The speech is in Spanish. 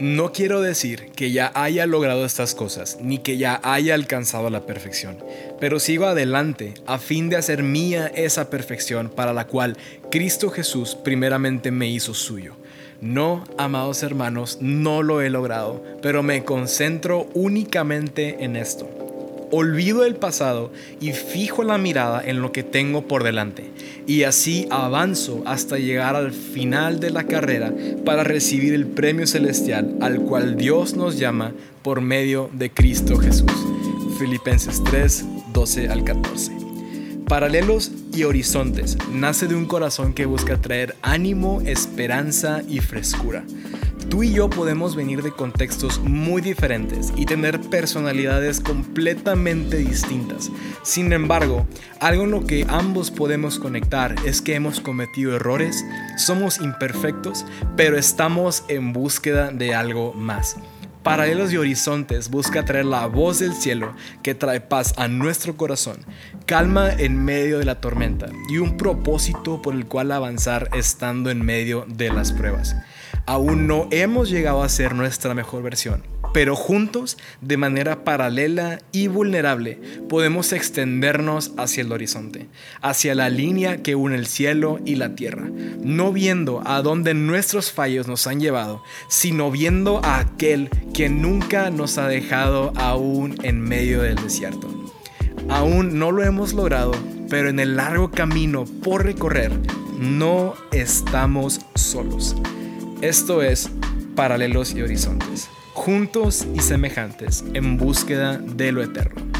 No quiero decir que ya haya logrado estas cosas, ni que ya haya alcanzado la perfección, pero sigo adelante a fin de hacer mía esa perfección para la cual Cristo Jesús primeramente me hizo suyo. No, amados hermanos, no lo he logrado, pero me concentro únicamente en esto olvido el pasado y fijo la mirada en lo que tengo por delante. Y así avanzo hasta llegar al final de la carrera para recibir el premio celestial al cual Dios nos llama por medio de Cristo Jesús. Filipenses 3, 12 al 14. Paralelos y horizontes nace de un corazón que busca traer ánimo, esperanza y frescura. Tú y yo podemos venir de contextos muy diferentes y tener personalidades completamente distintas. Sin embargo, algo en lo que ambos podemos conectar es que hemos cometido errores, somos imperfectos, pero estamos en búsqueda de algo más. Paralelos y Horizontes busca traer la voz del cielo que trae paz a nuestro corazón, calma en medio de la tormenta y un propósito por el cual avanzar estando en medio de las pruebas. Aún no hemos llegado a ser nuestra mejor versión, pero juntos, de manera paralela y vulnerable, podemos extendernos hacia el horizonte, hacia la línea que une el cielo y la tierra, no viendo a dónde nuestros fallos nos han llevado, sino viendo a aquel que nunca nos ha dejado aún en medio del desierto. Aún no lo hemos logrado, pero en el largo camino por recorrer, no estamos solos. Esto es Paralelos y Horizontes, juntos y semejantes en búsqueda de lo eterno.